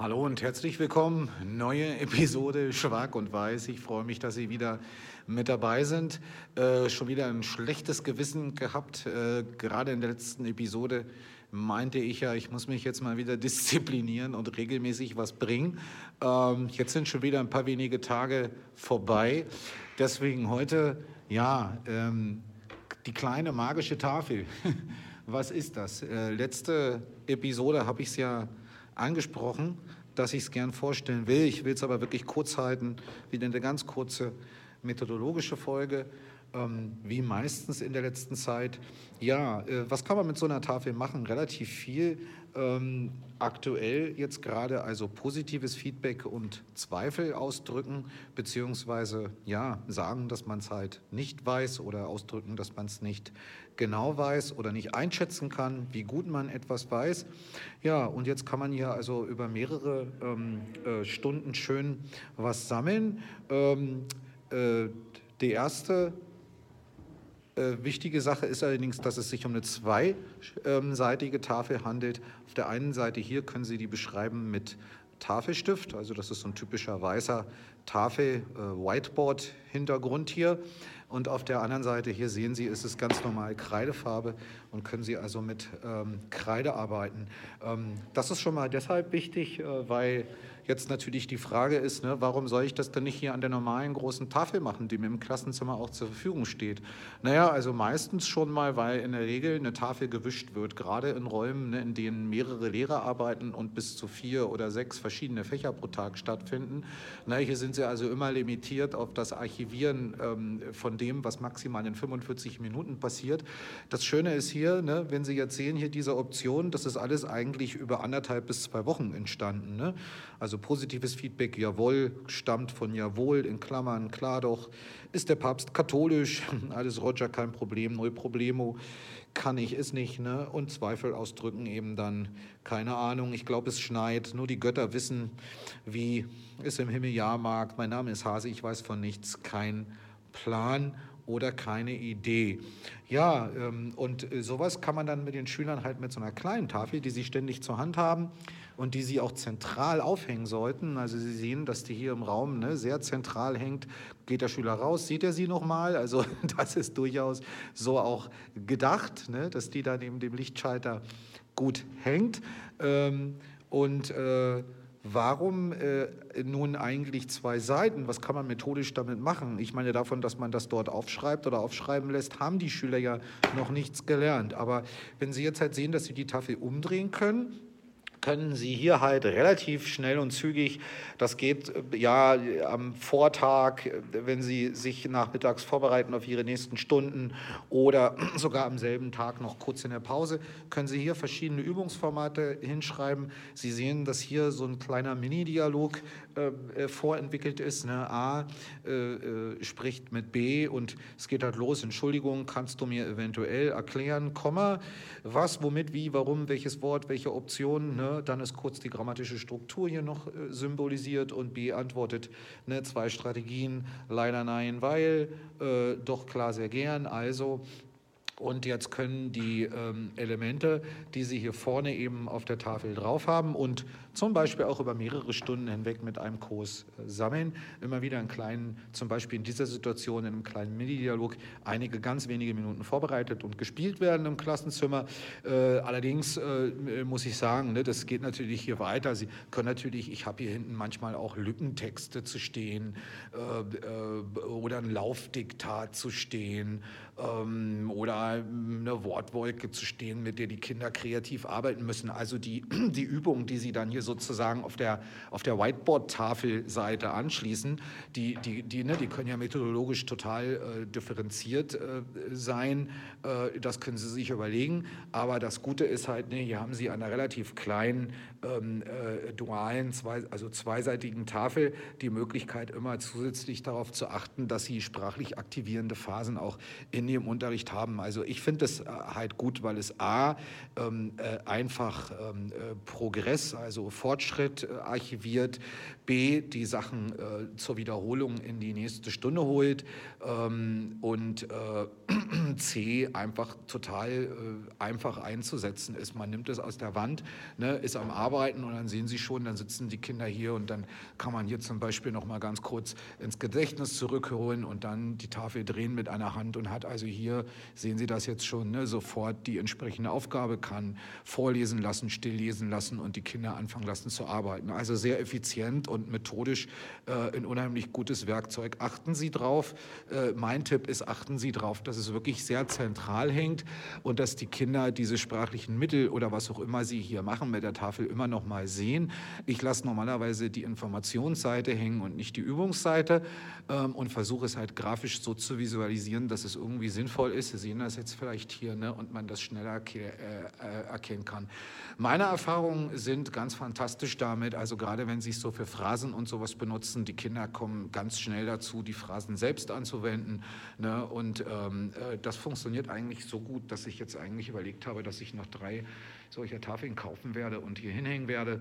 Hallo und herzlich willkommen. Neue Episode Schwarz und Weiß. Ich freue mich, dass Sie wieder mit dabei sind. Äh, schon wieder ein schlechtes Gewissen gehabt. Äh, gerade in der letzten Episode meinte ich ja, ich muss mich jetzt mal wieder disziplinieren und regelmäßig was bringen. Ähm, jetzt sind schon wieder ein paar wenige Tage vorbei. Deswegen heute, ja, ähm, die kleine magische Tafel. was ist das? Äh, letzte Episode habe ich es ja angesprochen, dass ich es gern vorstellen will. Ich will es aber wirklich kurz halten, wieder eine ganz kurze methodologische Folge, ähm, wie meistens in der letzten Zeit. Ja, äh, was kann man mit so einer Tafel machen? Relativ viel. Ähm, aktuell jetzt gerade also positives Feedback und Zweifel ausdrücken, beziehungsweise ja, sagen, dass man es halt nicht weiß oder ausdrücken, dass man es nicht genau weiß oder nicht einschätzen kann, wie gut man etwas weiß. Ja, und jetzt kann man hier also über mehrere ähm, äh, Stunden schön was sammeln. Ähm, äh, die erste äh, wichtige Sache ist allerdings, dass es sich um eine zweiseitige Tafel handelt. Auf der einen Seite hier können Sie die beschreiben mit Tafelstift, also das ist so ein typischer weißer Tafel-Whiteboard-Hintergrund äh, hier. Und auf der anderen Seite hier sehen Sie, ist es ganz normal Kreidefarbe und können Sie also mit ähm, Kreide arbeiten. Ähm, das ist schon mal deshalb wichtig, äh, weil Jetzt natürlich die Frage ist, ne, warum soll ich das denn nicht hier an der normalen großen Tafel machen, die mir im Klassenzimmer auch zur Verfügung steht? Naja, also meistens schon mal, weil in der Regel eine Tafel gewischt wird, gerade in Räumen, ne, in denen mehrere Lehrer arbeiten und bis zu vier oder sechs verschiedene Fächer pro Tag stattfinden. Na, hier sind sie also immer limitiert auf das Archivieren ähm, von dem, was maximal in 45 Minuten passiert. Das Schöne ist hier, ne, wenn Sie jetzt sehen, hier diese Option, das ist alles eigentlich über anderthalb bis zwei Wochen entstanden. Ne? Also positives Feedback, jawohl, stammt von jawohl, in Klammern, klar doch. Ist der Papst katholisch? Alles Roger, kein Problem, null Problemo. Kann ich es nicht, ne? Und Zweifel ausdrücken eben dann, keine Ahnung, ich glaube, es schneit. Nur die Götter wissen, wie es im Himmel ja mag. Mein Name ist Hase, ich weiß von nichts, kein Plan oder keine Idee. Ja, ähm, und äh, sowas kann man dann mit den Schülern halt mit so einer kleinen Tafel, die sie ständig zur Hand haben und die sie auch zentral aufhängen sollten. Also Sie sehen, dass die hier im Raum ne, sehr zentral hängt. Geht der Schüler raus, sieht er sie nochmal? Also das ist durchaus so auch gedacht, ne, dass die da neben dem Lichtschalter gut hängt. Ähm, und äh, Warum äh, nun eigentlich zwei Seiten? Was kann man methodisch damit machen? Ich meine, davon, dass man das dort aufschreibt oder aufschreiben lässt, haben die Schüler ja noch nichts gelernt. Aber wenn Sie jetzt halt sehen, dass Sie die Tafel umdrehen können, können Sie hier halt relativ schnell und zügig, das geht äh, ja am Vortag, äh, wenn Sie sich nachmittags vorbereiten auf Ihre nächsten Stunden oder sogar am selben Tag noch kurz in der Pause, können Sie hier verschiedene Übungsformate hinschreiben. Sie sehen, dass hier so ein kleiner Mini-Dialog äh, äh vorentwickelt ist. Ne? A äh, spricht mit B und es geht halt los. Entschuldigung, kannst du mir eventuell erklären, Komma, was, womit, wie, warum, welches Wort, welche Option, ne? Dann ist kurz die grammatische Struktur hier noch äh, symbolisiert und B antwortet ne, zwei Strategien, leider nein, weil, äh, doch klar sehr gern, also und jetzt können die ähm, Elemente, die Sie hier vorne eben auf der Tafel drauf haben und zum Beispiel auch über mehrere Stunden hinweg mit einem Kurs äh, sammeln, immer wieder einen kleinen, zum Beispiel in dieser Situation in einem kleinen Mini-Dialog, einige ganz wenige Minuten vorbereitet und gespielt werden im Klassenzimmer. Äh, allerdings äh, muss ich sagen, ne, das geht natürlich hier weiter. Sie können natürlich, ich habe hier hinten manchmal auch Lückentexte zu stehen oder ein Laufdiktat zu stehen ähm, oder eine Wortwolke zu stehen, mit der die Kinder kreativ arbeiten müssen. Also die, die Übungen, die sie dann hier sozusagen auf der, auf der Whiteboard-Tafelseite anschließen, die, die, die, ne, die können ja methodologisch total äh, differenziert äh, sein. Äh, das können sie sich überlegen. Aber das Gute ist halt, ne, hier haben sie an einer relativ kleinen ähm, äh, dualen, zwei, also zweiseitigen Tafel die Möglichkeit, immer zusätzlich darauf zu achten, dass sie sprachlich aktivierende Phasen auch in dem Unterricht haben. Also ich finde es halt gut, weil es A, ähm, äh, einfach ähm, äh, Progress, also Fortschritt äh, archiviert, B, die Sachen äh, zur Wiederholung in die nächste Stunde holt ähm, und äh, C, einfach total einfach einzusetzen ist. Man nimmt es aus der Wand, ne, ist am Arbeiten und dann sehen Sie schon, dann sitzen die Kinder hier und dann kann man hier zum Beispiel noch mal ganz kurz ins Gedächtnis zurückholen und dann die Tafel drehen mit einer Hand und hat also hier, sehen Sie das jetzt schon, ne, sofort die entsprechende Aufgabe, kann vorlesen lassen, stilllesen lassen und die Kinder anfangen lassen zu arbeiten. Also sehr effizient und und methodisch äh, ein unheimlich gutes Werkzeug. Achten Sie drauf. Äh, mein Tipp ist, achten Sie drauf, dass es wirklich sehr zentral hängt und dass die Kinder diese sprachlichen Mittel oder was auch immer sie hier machen mit der Tafel immer noch mal sehen. Ich lasse normalerweise die Informationsseite hängen und nicht die Übungsseite ähm, und versuche es halt grafisch so zu visualisieren, dass es irgendwie sinnvoll ist. Sie sehen das jetzt vielleicht hier ne, und man das schneller äh, äh, erkennen kann. Meine Erfahrungen sind ganz fantastisch damit, also gerade wenn Sie es so für Phrasen und sowas benutzen, die Kinder kommen ganz schnell dazu, die Phrasen selbst anzuwenden. Ne? Und ähm, äh, das funktioniert eigentlich so gut, dass ich jetzt eigentlich überlegt habe, dass ich noch drei solcher Tafeln kaufen werde und hier hinhängen werde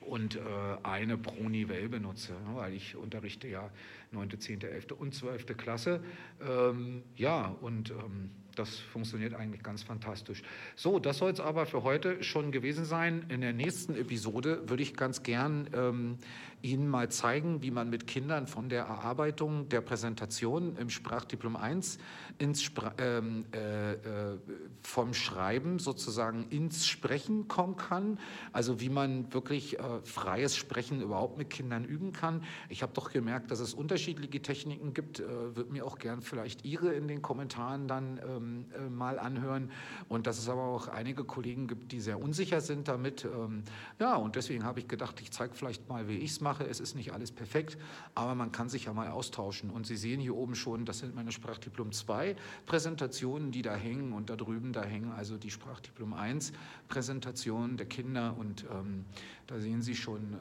und äh, eine pro Nivelle benutze, ne? weil ich unterrichte ja 9., 10., 11. und 12. Klasse. Ähm, ja, und ähm, das funktioniert eigentlich ganz fantastisch. So, das soll es aber für heute schon gewesen sein. In der nächsten Episode würde ich ganz gern ähm, Ihnen mal zeigen, wie man mit Kindern von der Erarbeitung der Präsentation im Sprachdiplom 1 ins Spra ähm, äh, äh, vom Schreiben sozusagen ins Sprechen kommen kann. Also wie man wirklich äh, freies Sprechen überhaupt mit Kindern üben kann. Ich habe doch gemerkt, dass es unterschiedliche Techniken gibt. Äh, Würde mir auch gern vielleicht Ihre in den Kommentaren dann ähm, äh, mal anhören. Und dass es aber auch einige Kollegen gibt, die sehr unsicher sind damit. Ähm, ja, und deswegen habe ich gedacht, ich zeige vielleicht mal, wie ich es mache. Es ist nicht alles perfekt, aber man kann sich ja mal austauschen. Und Sie sehen hier oben schon, das sind meine Sprachdiplom 2 Präsentationen, die da hängen und da drüben, da hängen also die Sprachdiplom 1 Präsentationen der Kinder und ähm, da sehen Sie schon, äh,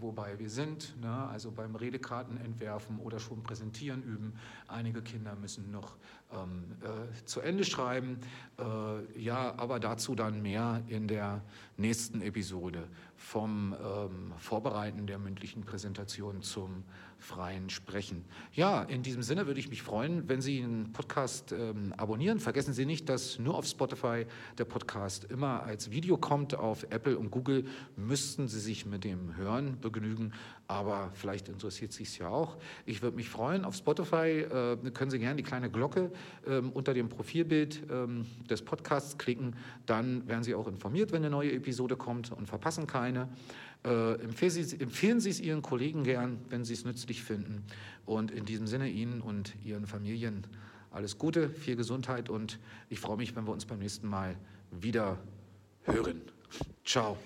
wobei wir sind, ne? also beim Redekarten entwerfen oder schon präsentieren üben. Einige Kinder müssen noch ähm, äh, zu Ende schreiben. Äh, ja, aber dazu dann mehr in der nächsten Episode vom ähm, Vorbereiten der mündlichen Präsentation zum freien Sprechen. Ja, in diesem Sinne würde ich mich freuen, wenn Sie den Podcast ähm, abonnieren. Vergessen Sie nicht, dass nur auf Spotify der Podcast immer als Video kommt. Auf Apple und Google müssten Sie sich mit dem Hören begnügen, aber vielleicht interessiert Sie es ja auch. Ich würde mich freuen. Auf Spotify äh, können Sie gerne die kleine Glocke äh, unter dem Profilbild äh, des Podcasts klicken. Dann werden Sie auch informiert, wenn eine neue Episode kommt und verpassen keine. Äh, empfehlen, Sie, empfehlen Sie es Ihren Kollegen gern, wenn Sie es nützlich finden. Und in diesem Sinne Ihnen und Ihren Familien alles Gute, viel Gesundheit und ich freue mich, wenn wir uns beim nächsten Mal wieder hören. Ciao.